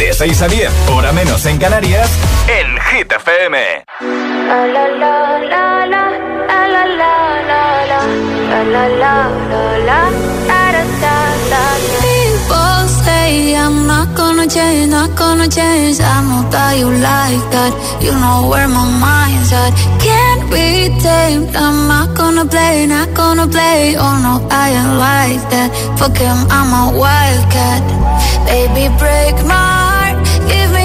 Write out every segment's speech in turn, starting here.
De 6 a 10, hora menos en Canarias, en Hit FM. People say I'm not gonna change, not gonna change. I know that you like that. You know where my mind's at. Can't be tamed. I'm not gonna play, not gonna play. Oh no, I ain't like that. Fuck him, I'm a wildcat. Baby, break my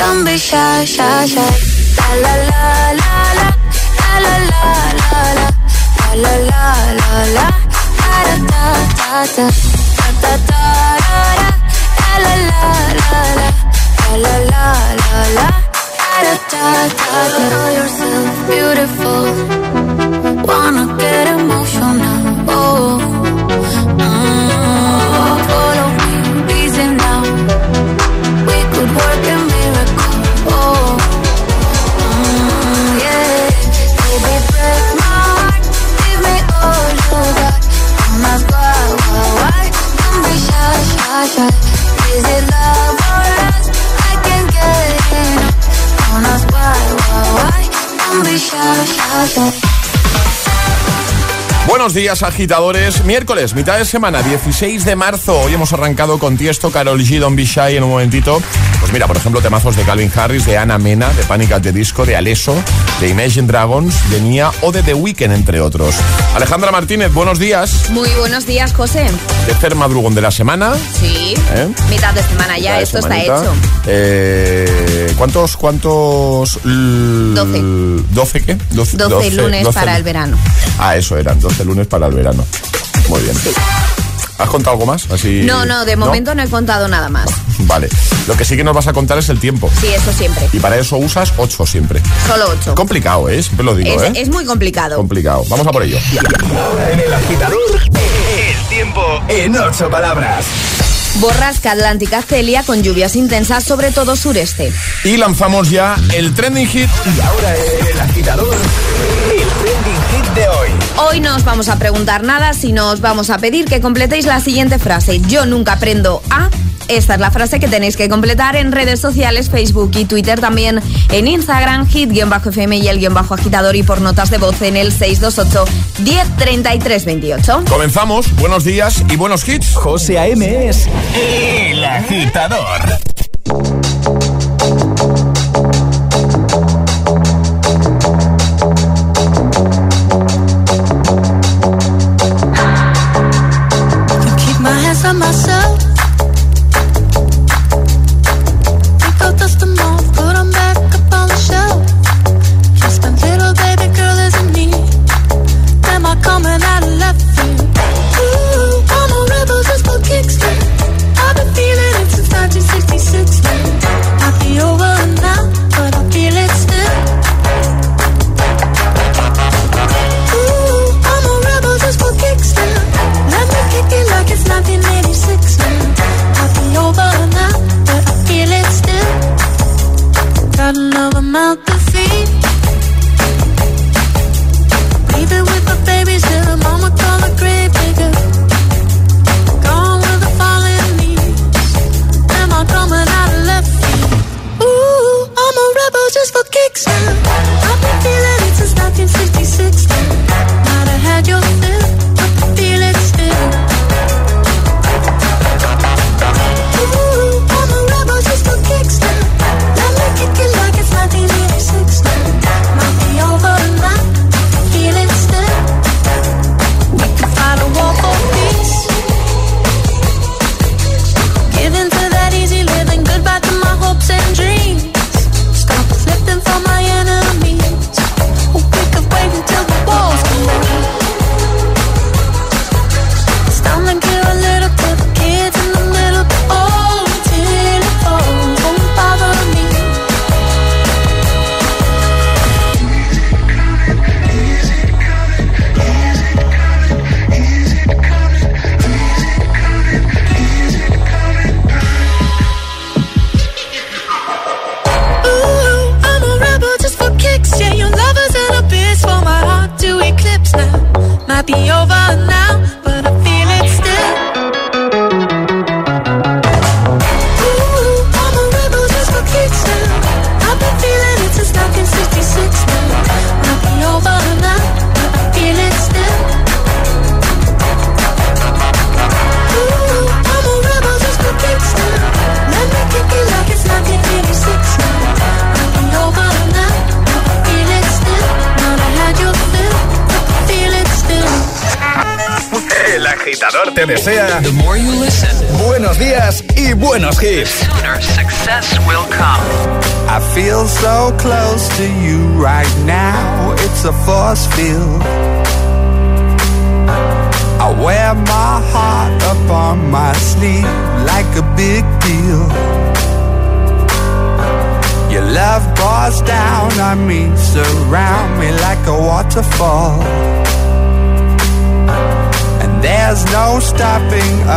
Don't be shy, shy, shy. La la la la la. La la la la la. La la la la. Da da da da. Da da da da da. La la la la la. La la la la. Da da da da. Know yourself beautiful. Wanna get Buenos días, agitadores. Miércoles, mitad de semana, 16 de marzo. Hoy hemos arrancado con Tiesto, Carol G, Don Be Shy en un momentito. Pues mira, por ejemplo, temazos de Calvin Harris, de Ana Mena, de Panic at the Disco, de Aleso, de Imagine Dragons, de Nia o de The Weeknd, entre otros. Alejandra Martínez, buenos días. Muy buenos días, José. Tercer madrugón de la semana. Sí. ¿Eh? Mitad de semana ya, de esto semanita. está hecho. Eh, ¿Cuántos, cuántos? l- Doce. ¿Doce qué? 12, lunes 12 para el verano. Ah, eso eran, 12 lunes para el verano. Muy bien. ¿Has contado algo más? Así, No, no, de momento no he contado nada más. Vale. Lo que sí que nos vas a contar es el tiempo. Sí, eso siempre. Y para eso usas 8 siempre. Solo 8. Complicado, ¿eh? Siempre lo digo, Es, ¿eh? es muy complicado. Complicado. Vamos a por ello. Ahora en el agitador, el tiempo en ocho palabras. Borrasca Atlántica Celia con lluvias intensas, sobre todo sureste. Y lanzamos ya el trending hit. Y ahora en el agitador, el hit de hoy. Hoy no os vamos a preguntar nada, sino os vamos a pedir que completéis la siguiente frase. Yo nunca aprendo a... Esta es la frase que tenéis que completar en redes sociales, Facebook y Twitter, también en Instagram, hit-fm y el guion bajo agitador y por notas de voz en el 628 103328. Comenzamos. Buenos días y buenos hits. José A.M. es el agitador.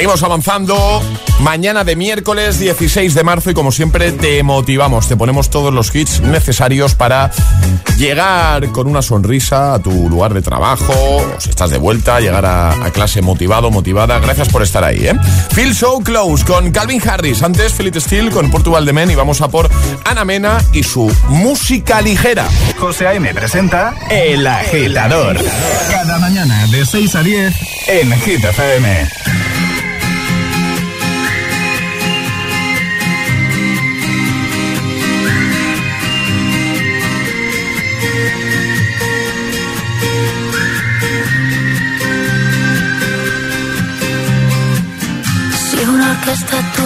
Seguimos avanzando. Mañana de miércoles 16 de marzo y como siempre te motivamos, te ponemos todos los hits necesarios para llegar con una sonrisa a tu lugar de trabajo, o si estás de vuelta, llegar a, clase motivado, motivada. Gracias por estar ahí. ¿eh? Phil Show Close con Calvin Harris, antes Philip Steele con Portugal de Men y vamos a por Ana Mena y su música ligera. José A.M. presenta El Agitador. Cada mañana de 6 a 10 en Hit FM.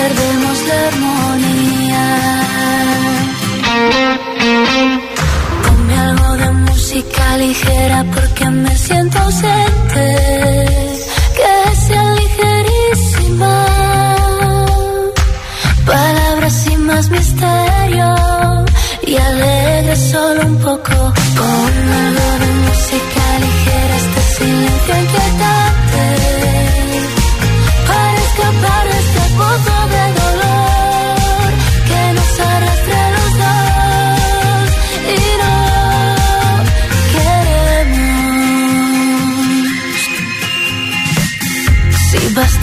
perdemos la armonía. Ponme algo de música ligera porque me siento ausente. Que sea ligerísima. Palabras sin más misterio y alegre solo un poco.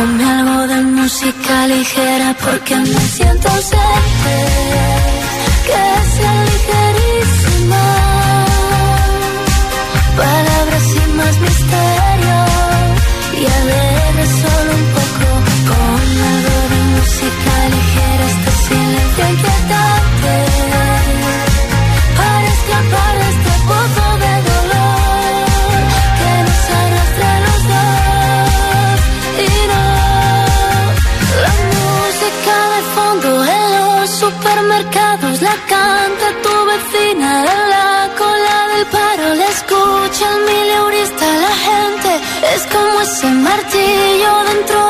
Ponme algo de música ligera porque me siento ausente. Que sea ligerísima. Palabras sin más misterio. Y a solo un poco. con algo de música supermercados la canta tu vecina de la cola del paro. La escucha el mileurista, la gente es como ese martillo dentro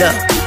Look.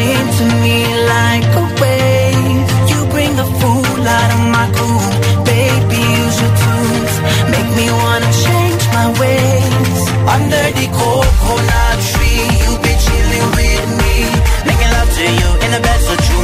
to me like a wave. You bring the fool out of my cool, baby. Use your make me wanna change my ways. Under the coconut tree, you be chilling with me, making love to you in the bed that you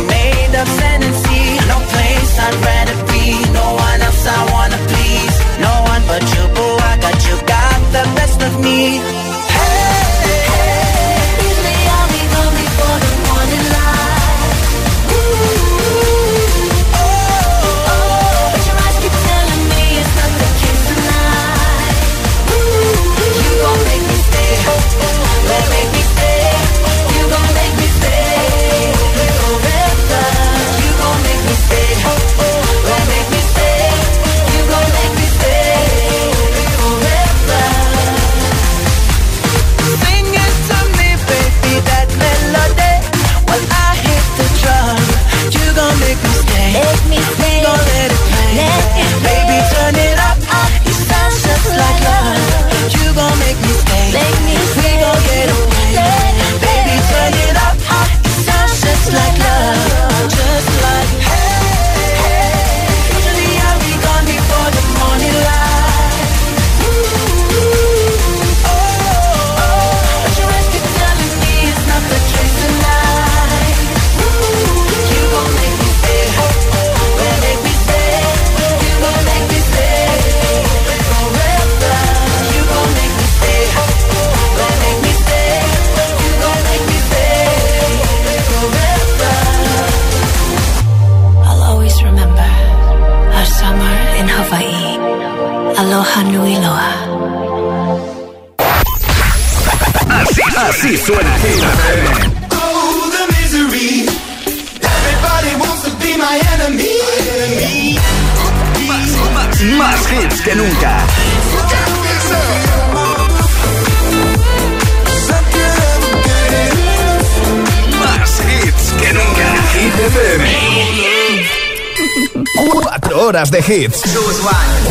horas de hits.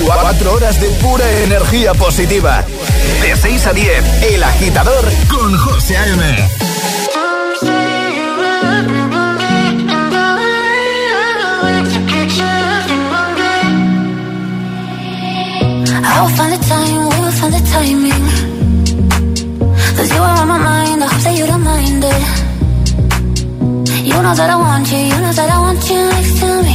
Cuatro horas de pura energía positiva. De 6 a 10, El Agitador con José A.M. You I don't know that I want you, you know that I want you.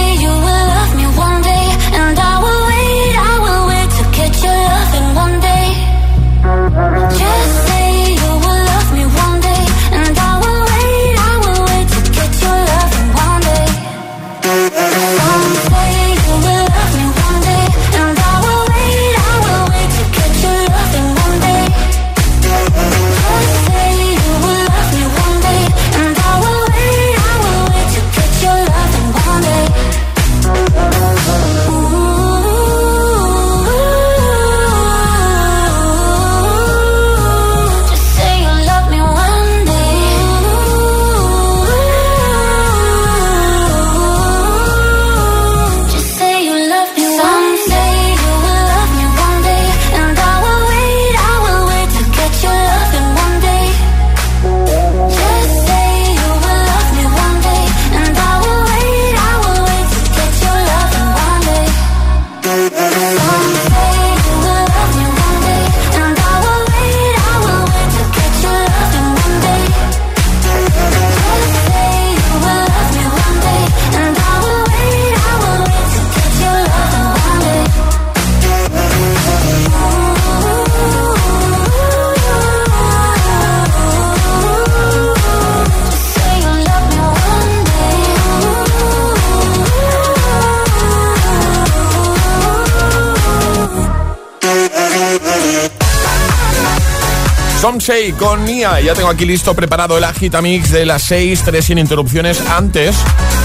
Con Nia. Ya tengo aquí listo preparado el Agitamix de las 6, 3 sin interrupciones. Antes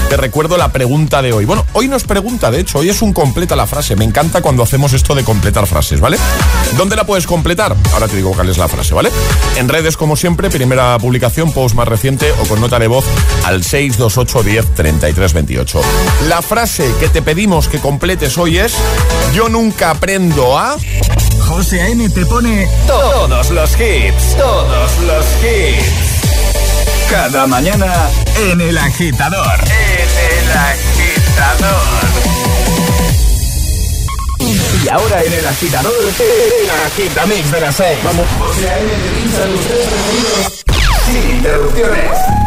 te recuerdo la pregunta de hoy. Bueno, hoy nos pregunta, de hecho, hoy es un completa la frase. Me encanta cuando hacemos esto de completar frases, ¿vale? ¿Dónde la puedes completar? Ahora te digo cuál es la frase, ¿vale? En redes, como siempre, primera publicación, post más reciente o con nota de voz al 628 10 33 28. La frase que te pedimos que completes hoy es: Yo nunca aprendo a. José A.M. te pone todos los hits, todos los hits. Cada mañana en el agitador. En el agitador. Y ahora en el agitador, el agitamix de las seis. Vamos. Pincha los tres sonidos sin interrupciones.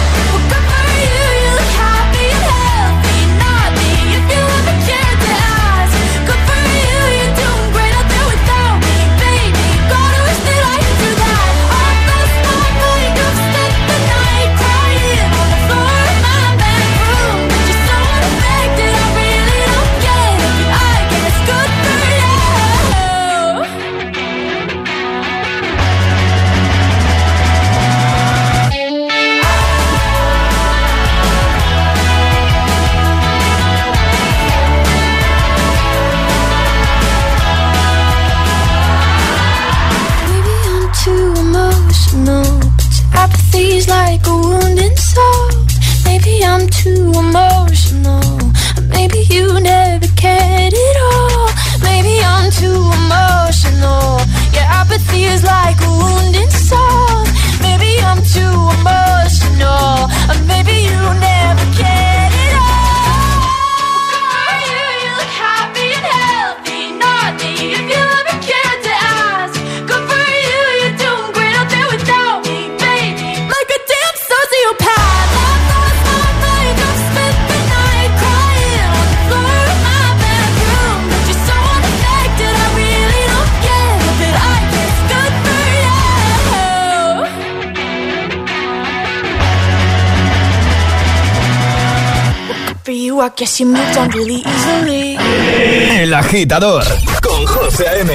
Agitador con José A.M.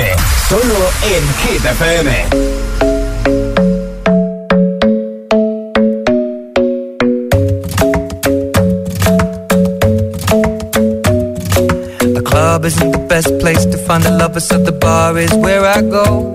Solo en Hit FM. The club isn't the best place to find the lovers, so the bar is where I go.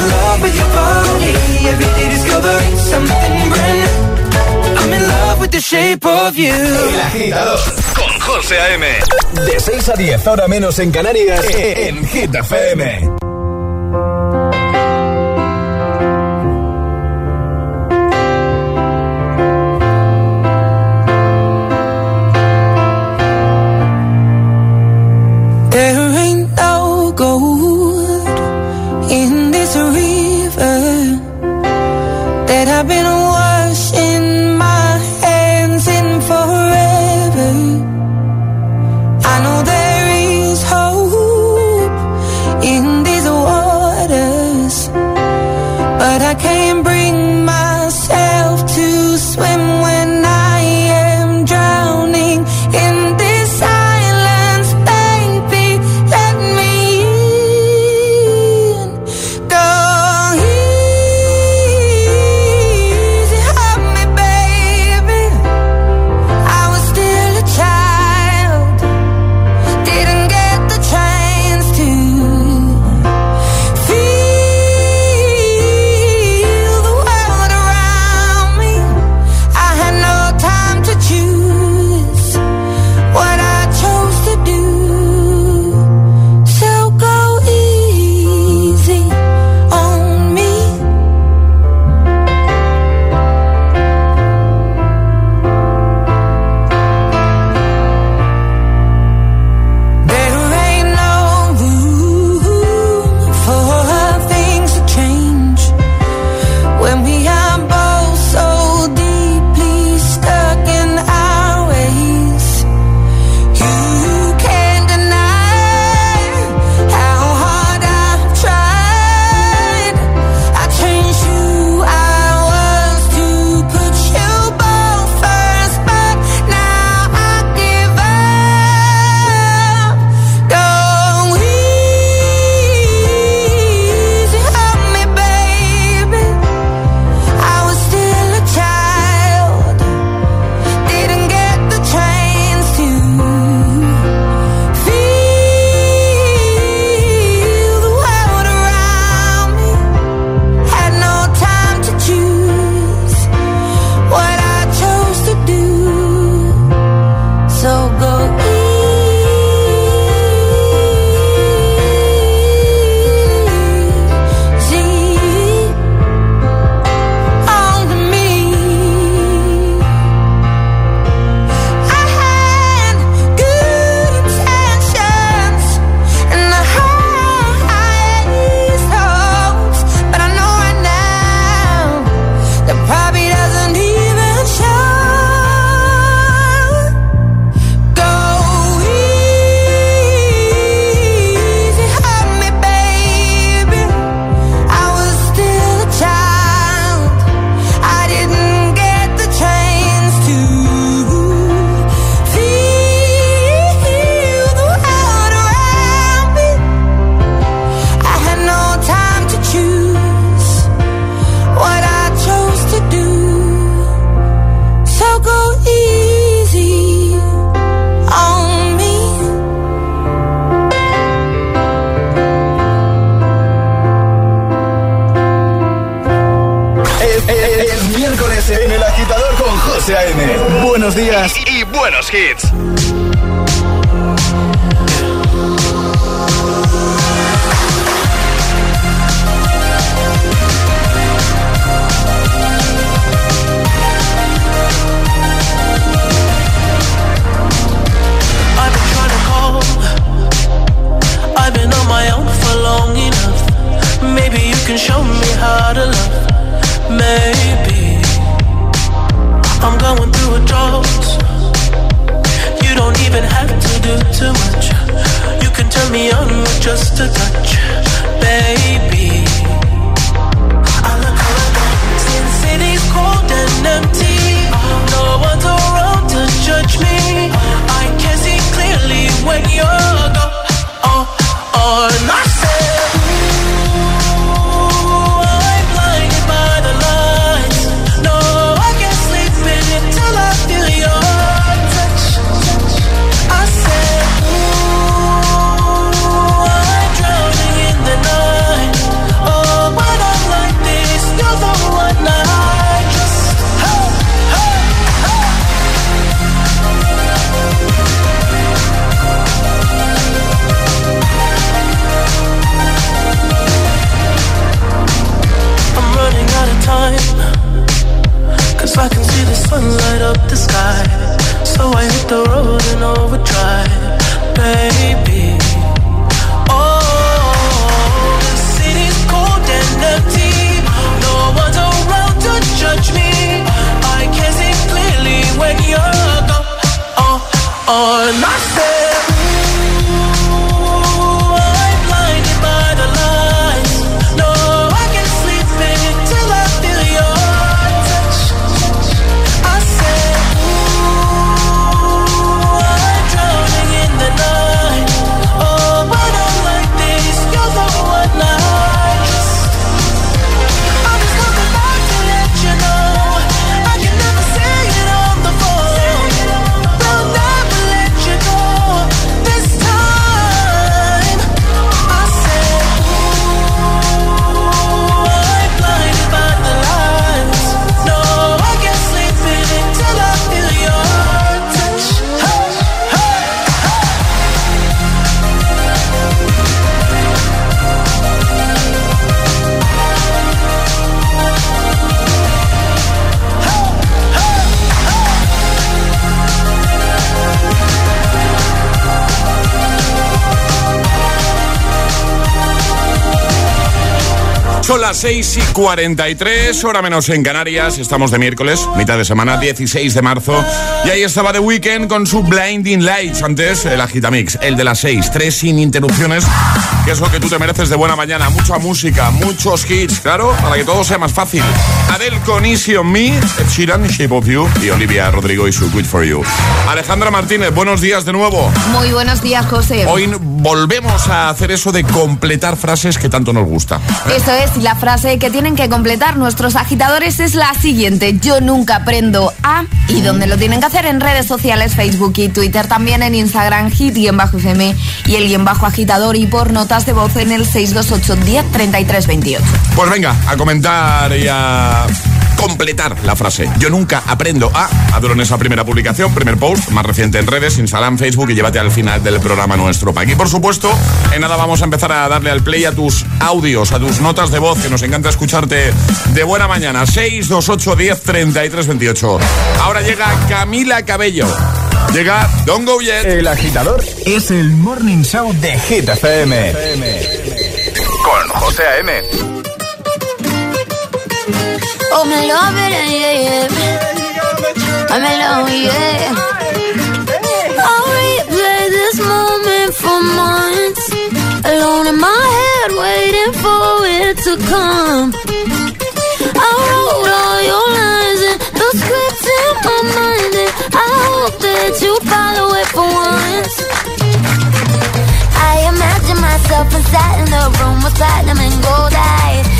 in love with your body. Every day discovering something brand new. I'm in love with the shape of you. El agitador con José A.M. De 6 a 10, ahora menos en Canarias, en Hit FM. There ain't no Kids. sei se 43, hora menos en Canarias. Estamos de miércoles, mitad de semana, 16 de marzo. Y ahí estaba The Weekend con su Blinding Lights. Antes, el Agitamix, el de las 6. Tres sin interrupciones, que es lo que tú te mereces de buena mañana. Mucha música, muchos hits, claro, para que todo sea más fácil. Adel con Easy on Me, Ed Sheeran, Shape of You y Olivia Rodrigo y su Good for You. Alejandra Martínez, buenos días de nuevo. Muy buenos días, José. Hoy volvemos a hacer eso de completar frases que tanto nos gusta. Eso es, la frase que tienen que completar nuestros agitadores es la siguiente. Yo nunca aprendo a... Y donde lo tienen que hacer en redes sociales, Facebook y Twitter, también en Instagram, hit-fm y el guion bajo agitador y por notas de voz en el 628 10 33 28. Pues venga, a comentar y a completar la frase. Yo nunca aprendo a. Adoro en esa primera publicación, primer post, más reciente en redes, Instagram, Facebook y llévate al final del programa nuestro pack. Y por supuesto, en nada vamos a empezar a darle al play a tus audios, a tus notas de voz, que nos encanta escucharte de buena mañana. 628 10 33 28. Ahora llega Camila Cabello. Llega Don't Go Yet. El agitador es el morning show de Hit FM. Con José A.M. Oh, me love it, yeah, oh, yeah. I'm alone, yeah. I'll replay this moment for months. Alone in my head, waiting for it to come. I wrote all your lines and the script in my mind, and I hope that you follow it for once. I imagine myself inside in the room with platinum and gold eyes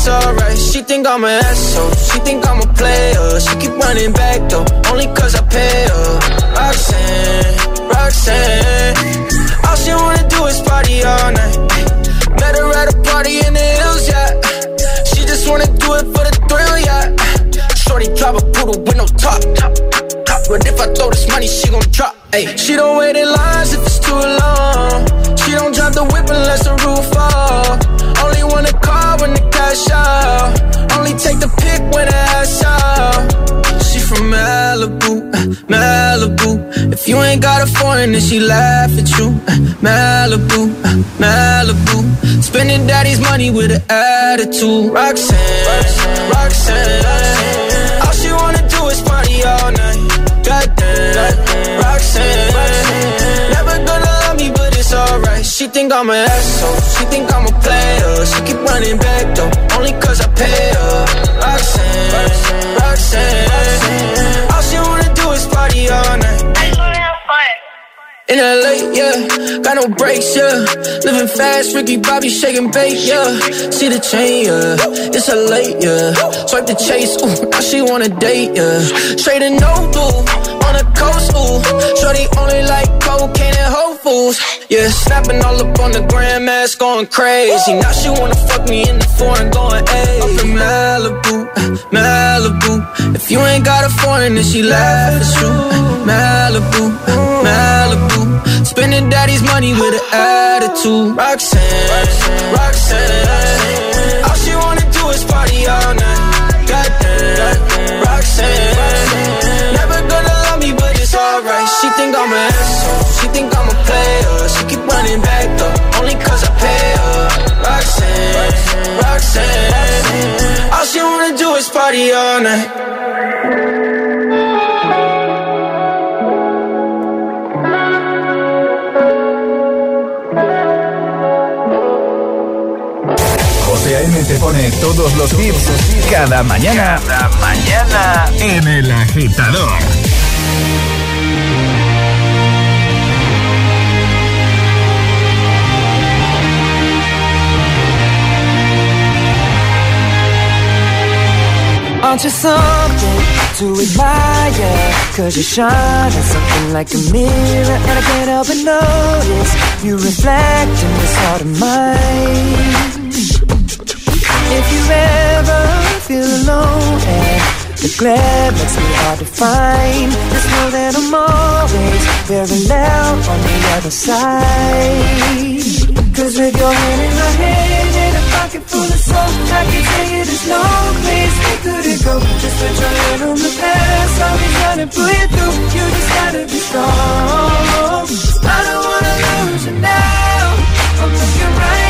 it's alright. She think I'm an asshole, she think I'm a player. She keep running back though, only cause I pay her. Roxanne, Roxanne, all she wanna do is party all night. Met her at a party in the hills, yeah. She just wanna do it for the thrill, yeah. Shorty drive a poodle with no top. But if I throw this money, she gon' drop. Ay. She don't wait in lines if it's too long. She don't drive the whip unless the roof fall. Only wanna call when the cash out. Only take the pick when the ass out. She from Malibu, uh, Malibu. If you ain't got a foreign, then she laugh at you. Uh, Malibu, uh, Malibu. Spending daddy's money with an attitude. Roxanne, Roxanne, Roxanne. All she wanna do is party all night. Goddamn, She think I'm an asshole. She think I'm a player. She keep running back though, only cause I pay her. Roxanne, Roxanne. All she wanna do is party all night. In LA, yeah, got no brakes, yeah. Living fast, Ricky Bobby shaking bait, yeah. See the chain, yeah. It's a late, yeah. Swipe the chase, ooh, now she wanna date, yeah. Straight and no blue, on the coast, ooh. Shorty only like cocaine and Whole Foods, yeah. Snapping all up on the grandmas, going crazy. Now she wanna fuck me in the foreign, going, ayy. Up in Malibu, Malibu. If you ain't got a foreign, then she laugh, it's true. Malibu, Malibu. Spending daddy's money with an attitude. Roxanne, Roxanne. All she wanna do is party all night. Do is party all night. José A.M. te pone todos los hits cada mañana. Cada mañana en El Agitador. Aren't you something to admire? Cause you shine at something like a mirror And I can't help but notice You reflect in this heart of mine If you ever feel alone and the glare makes me hard to find Just know that I'm always very loud on the other side Cause with your hand in my hand pocket full of soap I can tell you there's no place we couldn't go. Just put your hand on the past. I'll be trying to pull you through. You just gotta be strong. I don't wanna lose you now. I'm looking right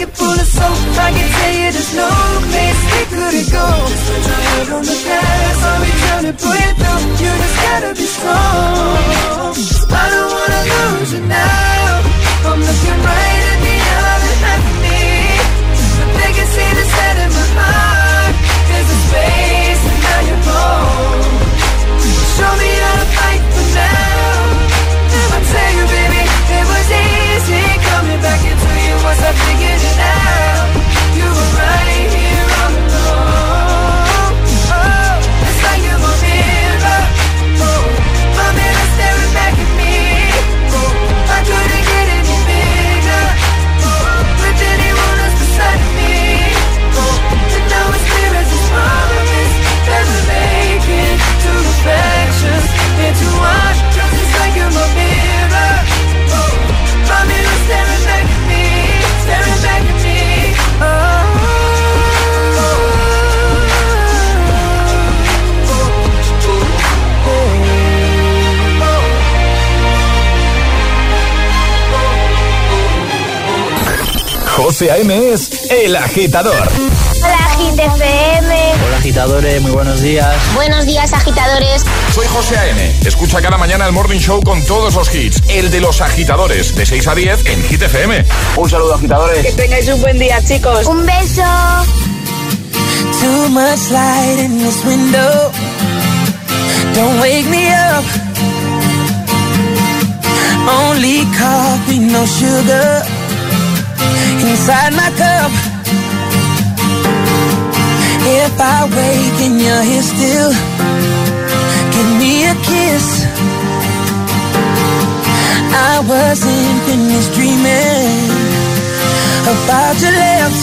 pocket full of soap I can tell you there's no place we couldn't go. Just put your head on the gas I'll be trying to pull you through You just gotta be strong. I don't wanna lose you now. I'm looking right at the other half of me. But they can see the set in my heart There's a space and now you're home Show me how to fight for now. I tell you baby, it was easy coming back into you. Once I figured José A.M. es El Agitador. Hola, FM. Hola agitadores, muy buenos días. Buenos días, agitadores. Soy José A.M. Escucha cada mañana el Morning Show con todos los hits. El de los agitadores, de 6 a 10 en Hit FM. Un saludo agitadores. Que tengáis un buen día, chicos. Un beso. Too much light in this window. Don't wake me up. Only coffee, no sugar. Inside my cup. If I wake and you're here still, give me a kiss. I wasn't finished dreaming about your lips.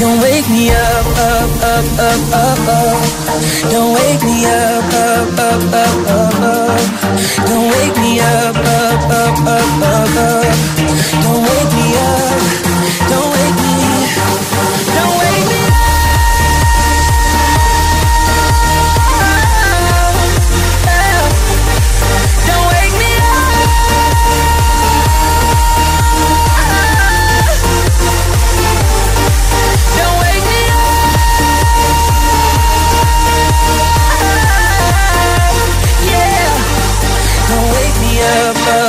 Don't wake me up, up, up, up, up, up. Don't wake me up, up, up, up, up, up. Don't wake me up, up, up, up, up, up. Don't wake me up.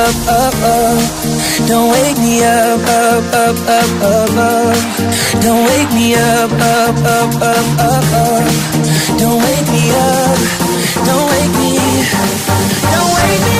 Up, up, up. Don't wake me up, up, up, up, up, up. Don't wake me up, up, up, up, up, up. Don't wake me up. Don't wake me. Don't wake me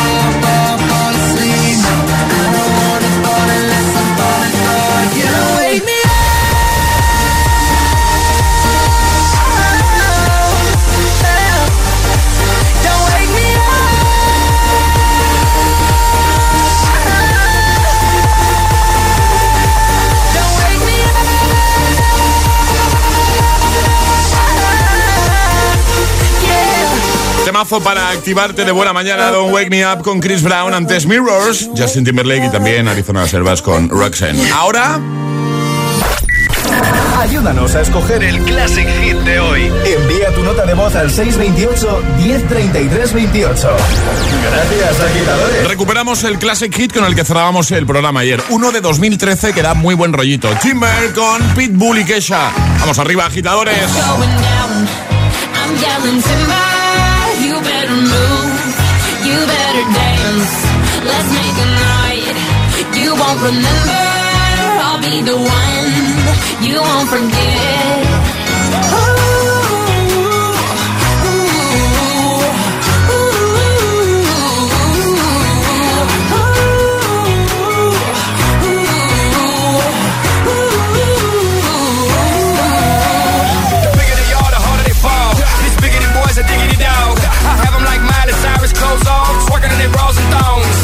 temazo para activarte de buena mañana. Don Wake Me Up con Chris Brown, antes Mirrors, Justin Timberlake y también Arizona Selvas con Roxanne. Ahora. Ayúdanos a escoger el Classic Hit de hoy. Envía tu nota de voz al 628-103328. Gracias, agitadores. Recuperamos el Classic Hit con el que cerrábamos el programa ayer. Uno de 2013 que da muy buen rollito. Timber con Pitbull y Kesha. Vamos arriba, agitadores. I'm. to dance. Let's make a night you won't remember. I'll be the one you won't forget.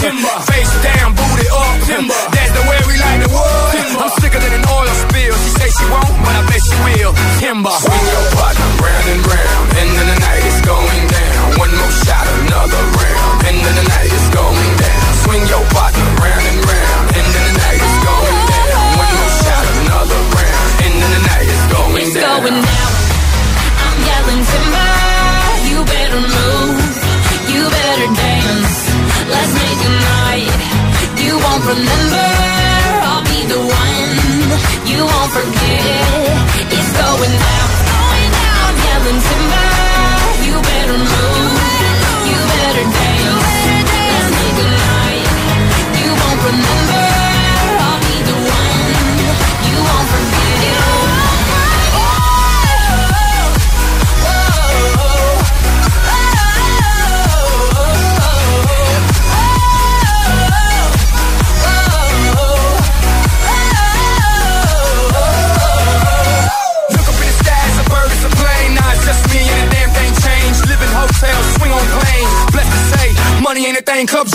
Timber. Face down, booty up. Timber. That's the way we like the world. I'm sicker than an oil spill. She say she won't, but I bet she will. Timber. Swing your remember, I'll be the one you won't forget. It's going down, going down, yelling timber. ain't covered.